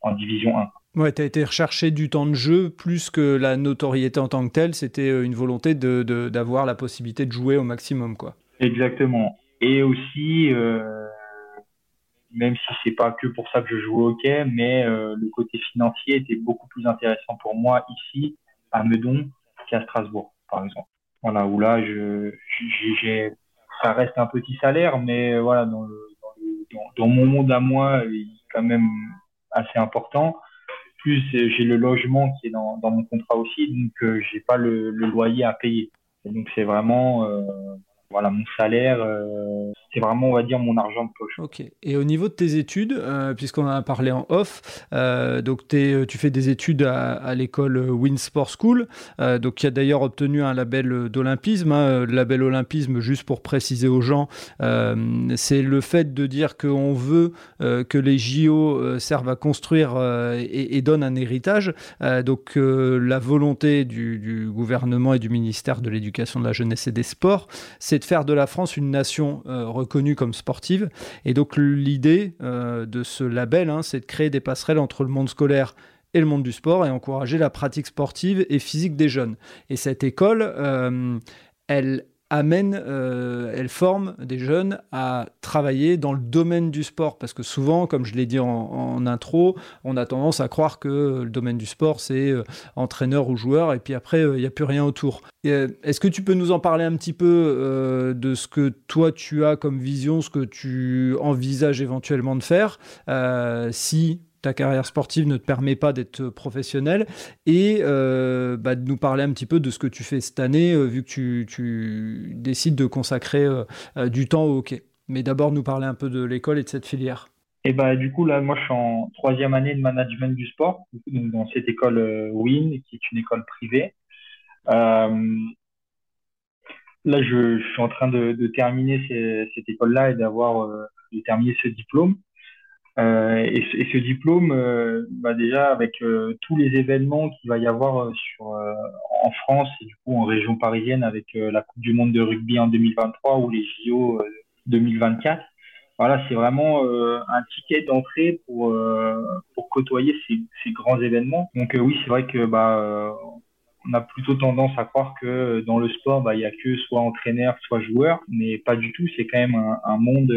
en division 1. Ouais, tu as été recherché du temps de jeu plus que la notoriété en tant que telle, c'était une volonté d'avoir de, de, la possibilité de jouer au maximum. quoi. Exactement. Et aussi, euh, même si c'est pas que pour ça que je joue au hockey, mais euh, le côté financier était beaucoup plus intéressant pour moi ici, à Meudon, qu'à Strasbourg, par exemple. Voilà, où là, je, j'ai, ça reste un petit salaire, mais voilà, dans, le, dans, le, dans, mon monde à moi, il est quand même assez important plus j'ai le logement qui est dans, dans mon contrat aussi, donc euh, j'ai pas le, le, loyer à payer. Donc c'est vraiment euh, voilà mon salaire, euh, c'est vraiment on va dire mon argent de poche. Ok. Et au niveau de tes études, euh, puisqu'on en a parlé en off, euh, donc es, tu fais des études à, à l'école Winsport School, euh, donc qui a d'ailleurs obtenu un label d'olympisme. Hein, le label olympisme, juste pour préciser aux gens, euh, c'est le fait de dire qu'on veut euh, que les JO servent à construire et, et donnent un héritage. donc la volonté du, du gouvernement et du ministère de l'Éducation, de la jeunesse et des sports, c'est de faire de la France une nation reconnue comme sportive. Et donc l'idée euh, de ce label, hein, c'est de créer des passerelles entre le monde scolaire et le monde du sport et encourager la pratique sportive et physique des jeunes. Et cette école, euh, elle amène, euh, elle forme des jeunes à travailler dans le domaine du sport. Parce que souvent, comme je l'ai dit en, intro, on a tendance à croire que le domaine du sport, c'est euh, entraîneur ou joueur, et puis après, il euh, n'y a plus rien autour. Euh, est-ce que tu peux nous en parler un petit peu de ce que toi, tu as comme vision, ce que tu envisages éventuellement de faire si ta carrière sportive ne te permet pas d'être professionnel et euh, bah, de nous parler un petit peu de ce que tu fais cette année euh, vu que tu, décides de consacrer euh, du temps au hockey. Mais d'abord nous parler un peu de l'école et de cette filière. Et bah du coup là moi je suis en troisième année de management du sport dans cette école euh, WIN qui est une école privée. Euh, là je, suis en train de, terminer cette école là et d'avoir de terminer ce diplôme. Euh, et, ce diplôme, euh, bah déjà avec euh, tous les événements qu'il va y avoir en France et du coup en région parisienne avec la Coupe du Monde de rugby en 2023 ou les JO 2024, voilà, c'est vraiment un ticket d'entrée pour pour côtoyer ces, ces, grands événements. Donc oui, c'est vrai que bah on a plutôt tendance à croire que dans le sport, bah il y a que soit entraîneur, soit joueur, mais pas du tout. C'est quand même un monde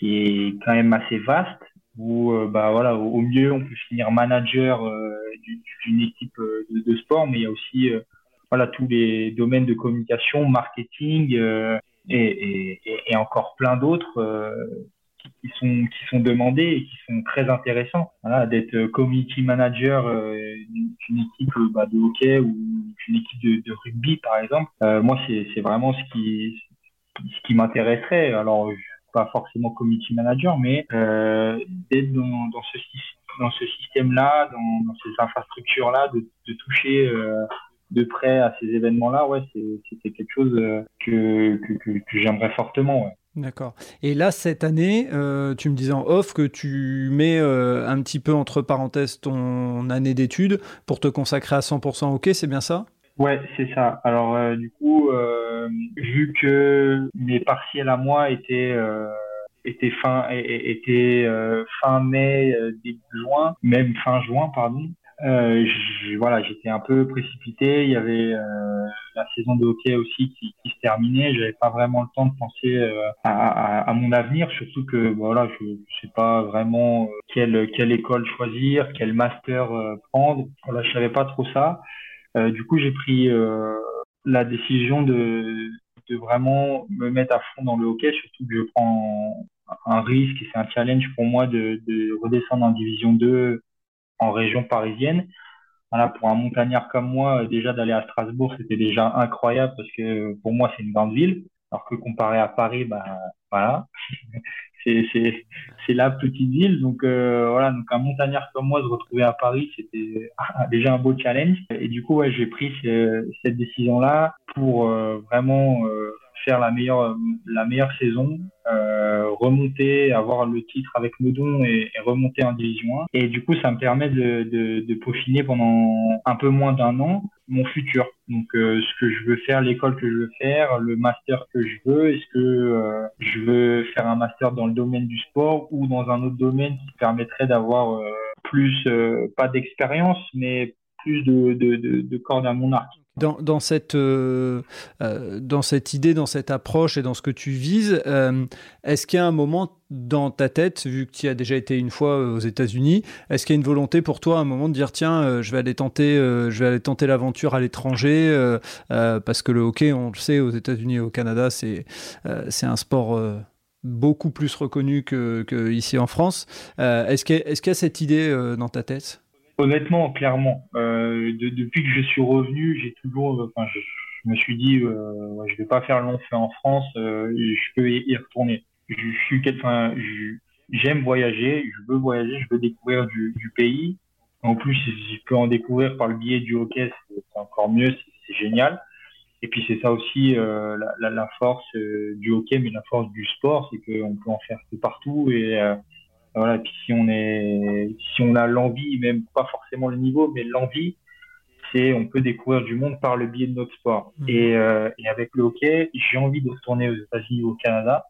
qui est quand même assez vaste où euh, bah voilà au, mieux on peut finir manager euh, d'une équipe euh, de, sport mais il y a aussi voilà tous les domaines de communication marketing et, et, encore plein d'autres qui sont qui sont demandés et qui sont très intéressants. D'être community manager d'une équipe bah, de hockey ou d'une équipe de, rugby par exemple. moi, c'est c'est vraiment ce qui ce qui m'intéresserait. Alors, pas forcément community manager, mais d'être dans, dans ce dans ce système-là, dans, dans, ces infrastructures-là, de, de toucher de près à ces événements-là, ouais, c'est quelque chose euh, que, que, que, j'aimerais fortement. Ouais. D'accord. Et là, cette année, euh, tu me disais en off que tu mets euh, un petit peu entre parenthèses ton année d'études pour te consacrer à 100% au hockey, c'est bien ça? Ouais, c'est ça. Alors, du coup, vu que mes partiels à moi étaient était fin était fin mai début juin même fin juin pardon euh, voilà, j'étais un peu précipité. Il y avait euh, la saison de hockey aussi qui, se terminait. J'avais pas vraiment le temps de penser euh, à, mon avenir, surtout que bah, voilà, je, ne sais pas vraiment euh, quelle quelle école choisir, quel master euh, prendre. Voilà, je savais pas trop ça. du coup, j'ai pris la décision de de vraiment me mettre à fond dans le hockey, surtout que je prends un risque et c'est un challenge pour moi de, de redescendre en division 2 en région parisienne. Voilà, pour un montagnard comme moi, déjà d'aller à Strasbourg, c'était déjà incroyable parce que pour moi, c'est une grande ville. Alors que comparé à Paris, bah, voilà, c'est, la petite ville. Donc, euh, voilà, donc un montagnard comme moi, se retrouver à Paris, c'était déjà un beau challenge. Et du coup, ouais, j'ai pris cette décision-là pour euh, vraiment euh, faire la meilleure, la meilleure saison, euh, remonter, avoir le titre avec Meudon et, et, remonter en Division 1. Et du coup, ça me permet de, de, de peaufiner pendant un peu moins d'un an mon futur. Donc, euh, ce que je veux faire, l'école que je veux faire, le master que je veux. Est-ce que euh, je veux faire un master dans le domaine du sport ou dans un autre domaine qui permettrait d'avoir euh, plus, euh, pas d'expérience, mais plus de, de, de, de cordes à mon arc? Dans, dans, cette, euh, euh, dans cette idée, dans cette approche et dans ce que tu vises, euh, est-ce qu'il y a un moment dans ta tête, vu que tu as déjà été une fois aux États-Unis, est-ce qu'il y a une volonté pour toi à un moment de dire tiens, je vais aller tenter, l'aventure à l'étranger parce que le hockey, on le sait, aux États-Unis et au Canada, c'est un sport beaucoup plus reconnu que, ici en France. est-ce qu'il y, a cette idée dans ta tête? Honnêtement, clairement. Euh, de, depuis que je suis revenu, j'ai toujours, enfin, je, me suis dit, euh, je vais pas faire long feu en France, euh, je peux y, retourner. Je, j'aime voyager, je veux voyager, je veux découvrir du, pays. En plus, si je peux en découvrir par le biais du hockey, c'est encore mieux, c'est génial. Et puis c'est ça aussi euh, la, force euh, du hockey, mais la force du sport, c'est qu'on peut en faire de partout et euh, voilà, et puis si on est, si on a l'envie, même pas forcément le niveau, mais l'envie, c'est on peut découvrir du monde par le biais de notre sport. Mmh. Et, euh, et, avec le hockey, j'ai envie de retourner aux États-Unis ou au Canada.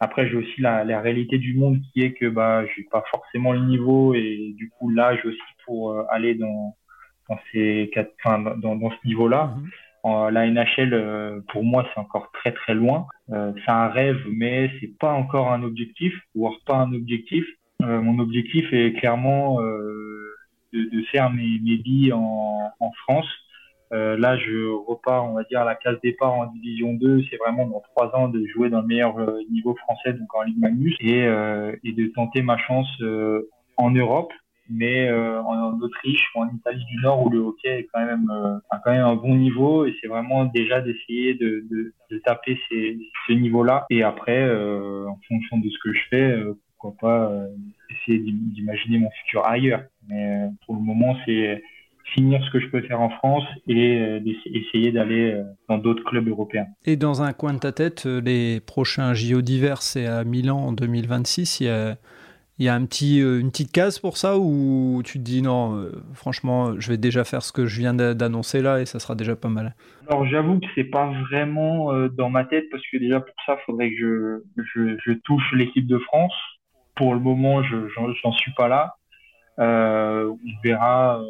Après, j'ai aussi la, la, réalité du monde qui est que bah, j'ai pas forcément le niveau et du coup l'âge aussi pour euh, aller dans, dans ces quatre, enfin, dans, dans ce niveau-là. Mmh la NHL, euh, pour moi, c'est encore très très loin. Euh, c'est un rêve, mais c'est pas encore un objectif, voire pas un objectif. Euh, mon objectif est clairement de, faire mes, mes billes en, en France. Là, je repars, on va dire, à la case départ en Division 2. C'est vraiment dans trois ans de jouer dans le meilleur niveau français, donc en Ligue Magnus, et, et de tenter ma chance en Europe mais euh, en Autriche ou en Italie du Nord où le hockey est quand même euh, a quand même un bon niveau et c'est vraiment déjà d'essayer de, taper ces, ce niveau-là et après euh, en fonction de ce que je fais euh, pourquoi pas essayer d'imaginer mon futur ailleurs mais pour le moment c'est finir ce que je peux faire en France et essayer d'aller dans d'autres clubs européens. Et dans un coin de ta tête, les prochains JO d'hiver, c'est à Milan en 2026. Il y a il y a un petit, euh, une petite case pour ça ou tu te dis non, euh, franchement, je vais déjà faire ce que je viens d'annoncer là et ça sera déjà pas mal Alors j'avoue que c'est pas vraiment euh, dans ma tête parce que déjà pour ça, il faudrait que je, je, je touche l'équipe de France. Pour le moment, je j'en suis pas là. On verra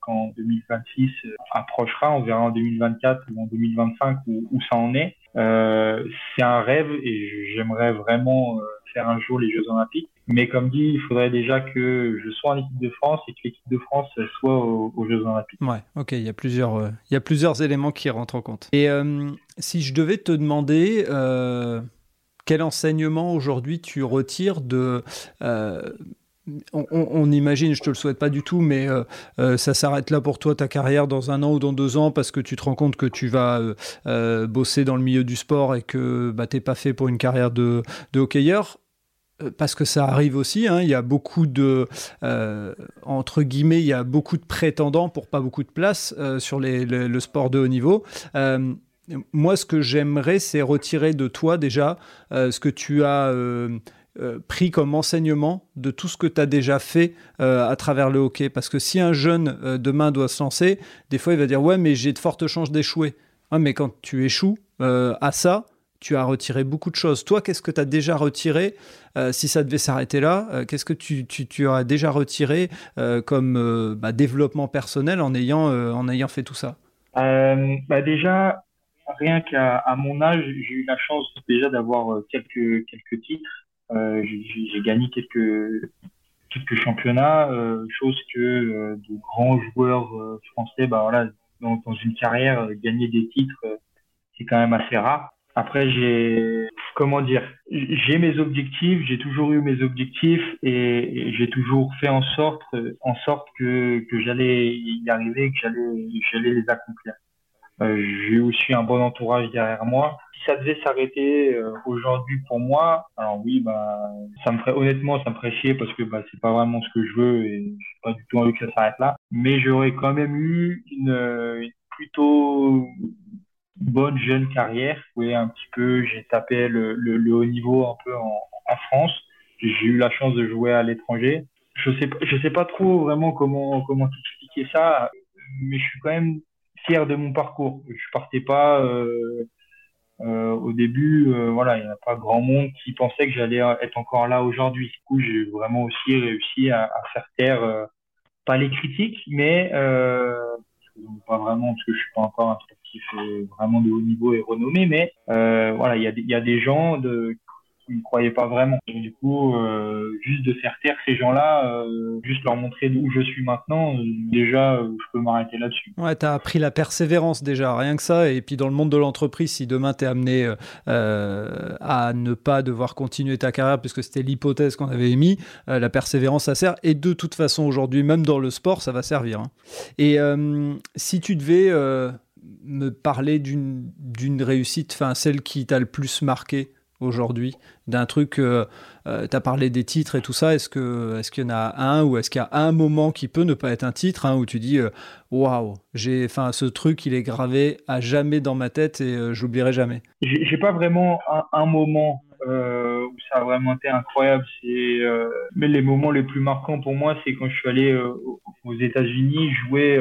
quand 2026 approchera, on verra en 2024 ou en 2025 où, où ça en est. c'est un rêve et j'aimerais vraiment faire un jour les Jeux Olympiques. Mais comme dit, il faudrait déjà que je sois en équipe de France et que l'équipe de France soit aux, Jeux Olympiques. Ouais, ok, il y, a plusieurs, euh, il y a plusieurs éléments qui rentrent en compte. Et euh, si je devais te demander, euh, quel enseignement aujourd'hui tu retires de on, imagine, je te le souhaite pas du tout, mais ça s'arrête là pour toi ta carrière dans un an ou dans deux ans parce que tu te rends compte que tu vas bosser dans le milieu du sport et que bah, t'es pas fait pour une carrière de, hockeyeur. Parce que ça arrive aussi, hein, il y a beaucoup de, entre guillemets, il y a beaucoup de prétendants pour pas beaucoup de place sur le sport de haut niveau. moi, ce que j'aimerais, c'est retirer de toi déjà ce que tu as euh, pris comme enseignement de tout ce que tu as déjà fait euh, à travers le hockey Parce que si un jeune euh, demain doit se lancer, des fois il va dire Ouais, mais j'ai de fortes chances d'échouer. mais quand tu échoues à ça, tu as retiré beaucoup de choses. Toi, qu'est-ce que tu as déjà retiré Si ça devait s'arrêter là, qu'est-ce que tu, as déjà retiré comme bah, développement personnel en ayant, en ayant fait tout ça? Bah Déjà, rien qu'à mon âge, j'ai eu la chance déjà d'avoir quelques, quelques titres. Euh, j'ai gagné quelques quelques championnats, euh, chose que euh, de grands joueurs français, bah voilà, dans une carrière, gagner des titres, c'est quand même assez rare. Après, j'ai, comment dire, j'ai mes objectifs, j'ai toujours eu mes objectifs et, j'ai toujours fait en sorte, en sorte que, que j'allais y arriver, que j'allais, j'allais les accomplir. Euh, j'ai aussi un bon entourage derrière moi. Si ça devait s'arrêter euh, aujourd'hui pour moi, alors oui, bah, ça me ferait honnêtement, ça me ferait chier parce que bah, c'est pas vraiment ce que je veux et j'ai pas du tout envie que ça s'arrête là. Mais j'aurais quand même eu une, une plutôt bonne jeune carrière. Oui, un petit peu, j'ai tapé le, le, le, haut niveau un peu en, en France. J'ai eu la chance de jouer à l'étranger. Je sais, je sais pas trop vraiment comment comment expliquer ça, mais je suis quand même fier de mon parcours. Je partais pas euh, euh, au début, euh, voilà, il n'y a pas grand monde qui pensait que j'allais être encore là aujourd'hui. Du coup, j'ai vraiment aussi réussi à, à faire taire pas les critiques, mais pas vraiment parce que je suis pas encore un sportif vraiment de haut niveau et renommé, mais voilà, il y a, y a des gens de ne croyaient pas vraiment. du coup, euh, juste de faire taire ces gens-là, euh, juste leur montrer d'où je suis maintenant, euh, déjà, je peux m'arrêter là-dessus. Ouais, tu as appris la persévérance déjà, rien que ça. Et puis dans le monde de l'entreprise, si demain tu es amené à ne pas devoir continuer ta carrière, puisque c'était l'hypothèse qu'on avait émise, la persévérance, ça sert. Et de toute façon, aujourd'hui, même dans le sport, ça va servir. Hein. Et si tu devais me parler d'une réussite, enfin celle qui t'a le plus marqué aujourd'hui d'un truc euh, euh tu as parlé des titres et tout ça est-ce que est-ce qu'il y en a un ou est-ce qu'il y a un moment qui peut ne pas être un titre hein, où tu dis euh, waouh j'ai enfin ce truc il est gravé à jamais dans ma tête et euh, j'oublierai jamais. J'ai pas vraiment un, moment où ça a vraiment été incroyable mais les moments les plus marquants pour moi c'est quand je suis allé aux États-Unis jouer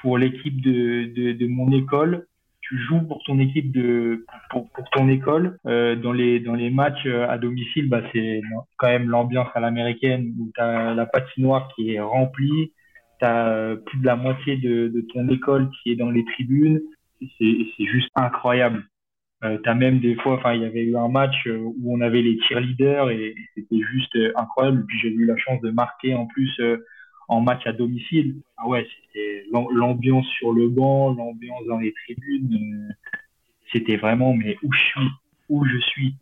pour l'équipe de, de mon école tu joues pour ton équipe de pour, ton école euh, dans les dans les matchs euh, à domicile bah c'est quand même l'ambiance à l'américaine où tu as la patinoire qui est remplie tu as euh, plus de la moitié de, de ton école qui est dans les tribunes. C'est juste incroyable. Euh, tu même des fois enfin il y avait eu un match où on avait les cheerleaders et c'était juste incroyable. Puis j'ai eu la chance de marquer en plus en match à domicile. Ah ouais, c'était l'ambiance sur le banc, l'ambiance dans les tribunes. Euh, c'était vraiment, mais où je suis, où je suis.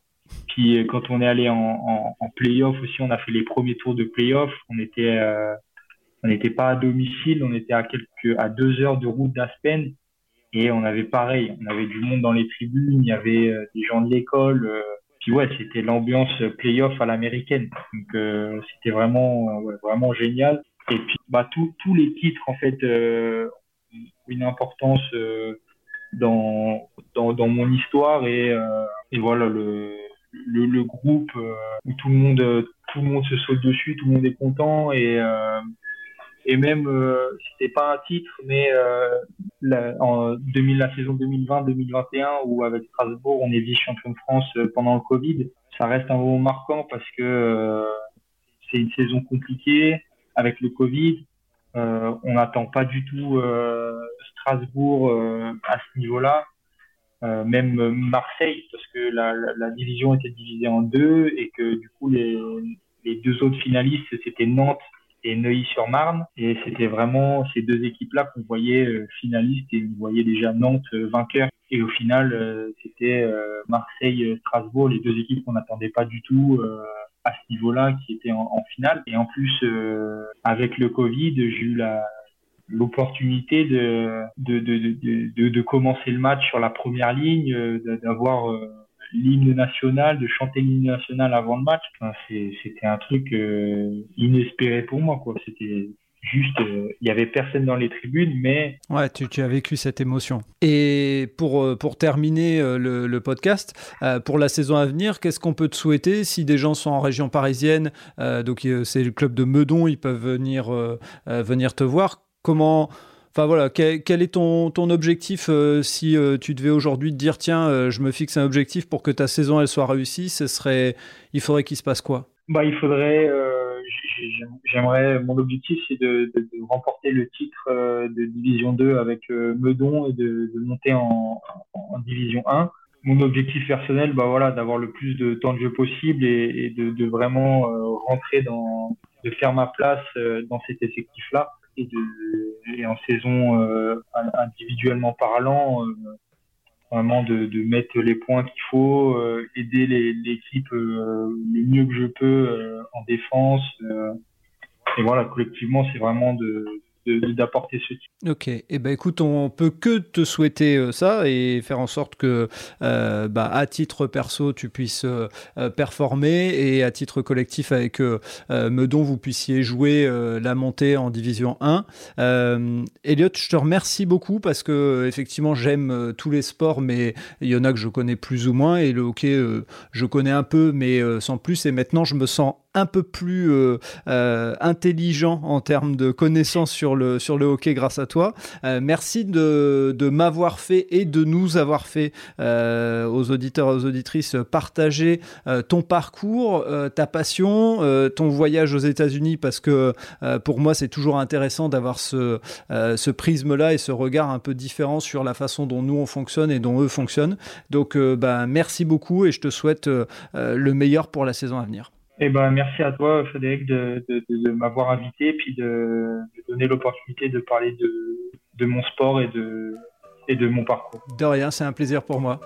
Puis euh, quand on est allé en, en, playoff aussi, on a fait les premiers tours de playoff. On était, euh, on n'était pas à domicile, on était à quelques, à deux heures de route d'Aspen. Et on avait pareil, on avait du monde dans les tribunes, il y avait des gens de l'école. puis ouais, c'était l'ambiance playoff à l'américaine. Donc c'était vraiment, vraiment génial. Et puis, bah, tous les titres, en fait, euh, ont une importance euh, dans, dans, dans, mon histoire et, euh, et voilà, le, le, le groupe euh, où tout le monde tout le monde se saute dessus, tout le monde est content et et même euh, c'était pas un titre mais la, en 2000 la saison 2020-2021 où avec Strasbourg on est vice champion de France pendant le Covid, ça reste un moment marquant parce que c'est une saison compliquée avec le Covid. Euh, on n'attend pas du tout euh, Strasbourg euh, à ce niveau-là. Même Marseille, parce que la, division était divisée en deux et que du coup les, les deux autres finalistes c'était Nantes et Neuilly-sur-Marne et c'était vraiment ces deux équipes-là qu'on voyait finalistes et on voyait déjà Nantes vainqueur. Et au final, c'était Marseille-Strasbourg, les deux équipes qu'on n'attendait pas du tout à ce niveau-là, qui étaient en, finale. Et en plus, avec le Covid, j'ai eu l'opportunité de de, de, de, de, commencer le match sur la première ligne, d'avoir l'hymne national, de chanter l'hymne national avant le match. c'était un truc inespéré pour moi. quoi. C'était juste, euh, il y avait personne dans les tribunes, mais... Ouais, tu, tu, as vécu cette émotion. Et pour, euh, pour terminer euh, le, podcast, pour la saison à venir, qu'est-ce qu'on peut te souhaiter si des gens sont en région parisienne, donc c'est le club de Meudon, ils peuvent venir, venir te voir, comment... Enfin voilà, quel, quel est ton, ton objectif si tu devais aujourd'hui te dire tiens, je me fixe un objectif pour que ta saison elle soit réussie, ce serait, il faudrait qu'il se passe quoi? Bah il faudrait j'aimerais, mon objectif, c'est de, de, de, remporter le titre euh, de Division 2 avec euh, Meudon et de, de monter en, en, Division 1. Mon objectif personnel, bah voilà, d'avoir le plus de temps de jeu possible et, et de, vraiment euh, rentrer dans, de faire ma place dans cet effectif-là et, de, et en saison individuellement parlant, vraiment de, de, mettre les points qu'il faut, euh, aider l'équipe euh, le mieux que je peux euh, en défense. et voilà, collectivement, c'est vraiment de, d'apporter ce type. Ok, et eh ben écoute, on peut que te souhaiter euh, ça et faire en sorte que, euh, bah, à titre perso, tu puisses euh, performer et à titre collectif avec Meudon, vous puissiez jouer la montée en Division 1. Elliot, je te remercie beaucoup parce que effectivement, j'aime tous les sports, mais il y en a que je connais plus ou moins et le hockey, je connais un peu, mais sans plus. Et maintenant, je me sens un peu plus euh, euh, intelligent en termes de connaissances sur le, sur le hockey grâce à toi. Euh, merci de, de m'avoir fait et de nous avoir fait aux auditeurs et aux auditrices partager ton parcours, ta passion, ton voyage aux États-Unis parce que pour moi c'est toujours intéressant d'avoir ce, ce prisme-là et ce regard un peu différent sur la façon dont nous on fonctionne et dont eux fonctionnent. Donc ben, merci beaucoup et je te souhaite le meilleur pour la saison à venir. Eh ben, merci à toi, Frédéric, de, m'avoir invité, puis de, donner l'opportunité de parler de, de mon sport et de, et de mon parcours. De rien, c'est un plaisir pour moi.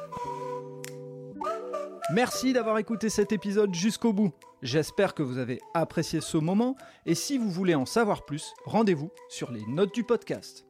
Merci d'avoir écouté cet épisode jusqu'au bout. J'espère que vous avez apprécié ce moment et si vous voulez en savoir plus, rendez-vous sur les notes du podcast.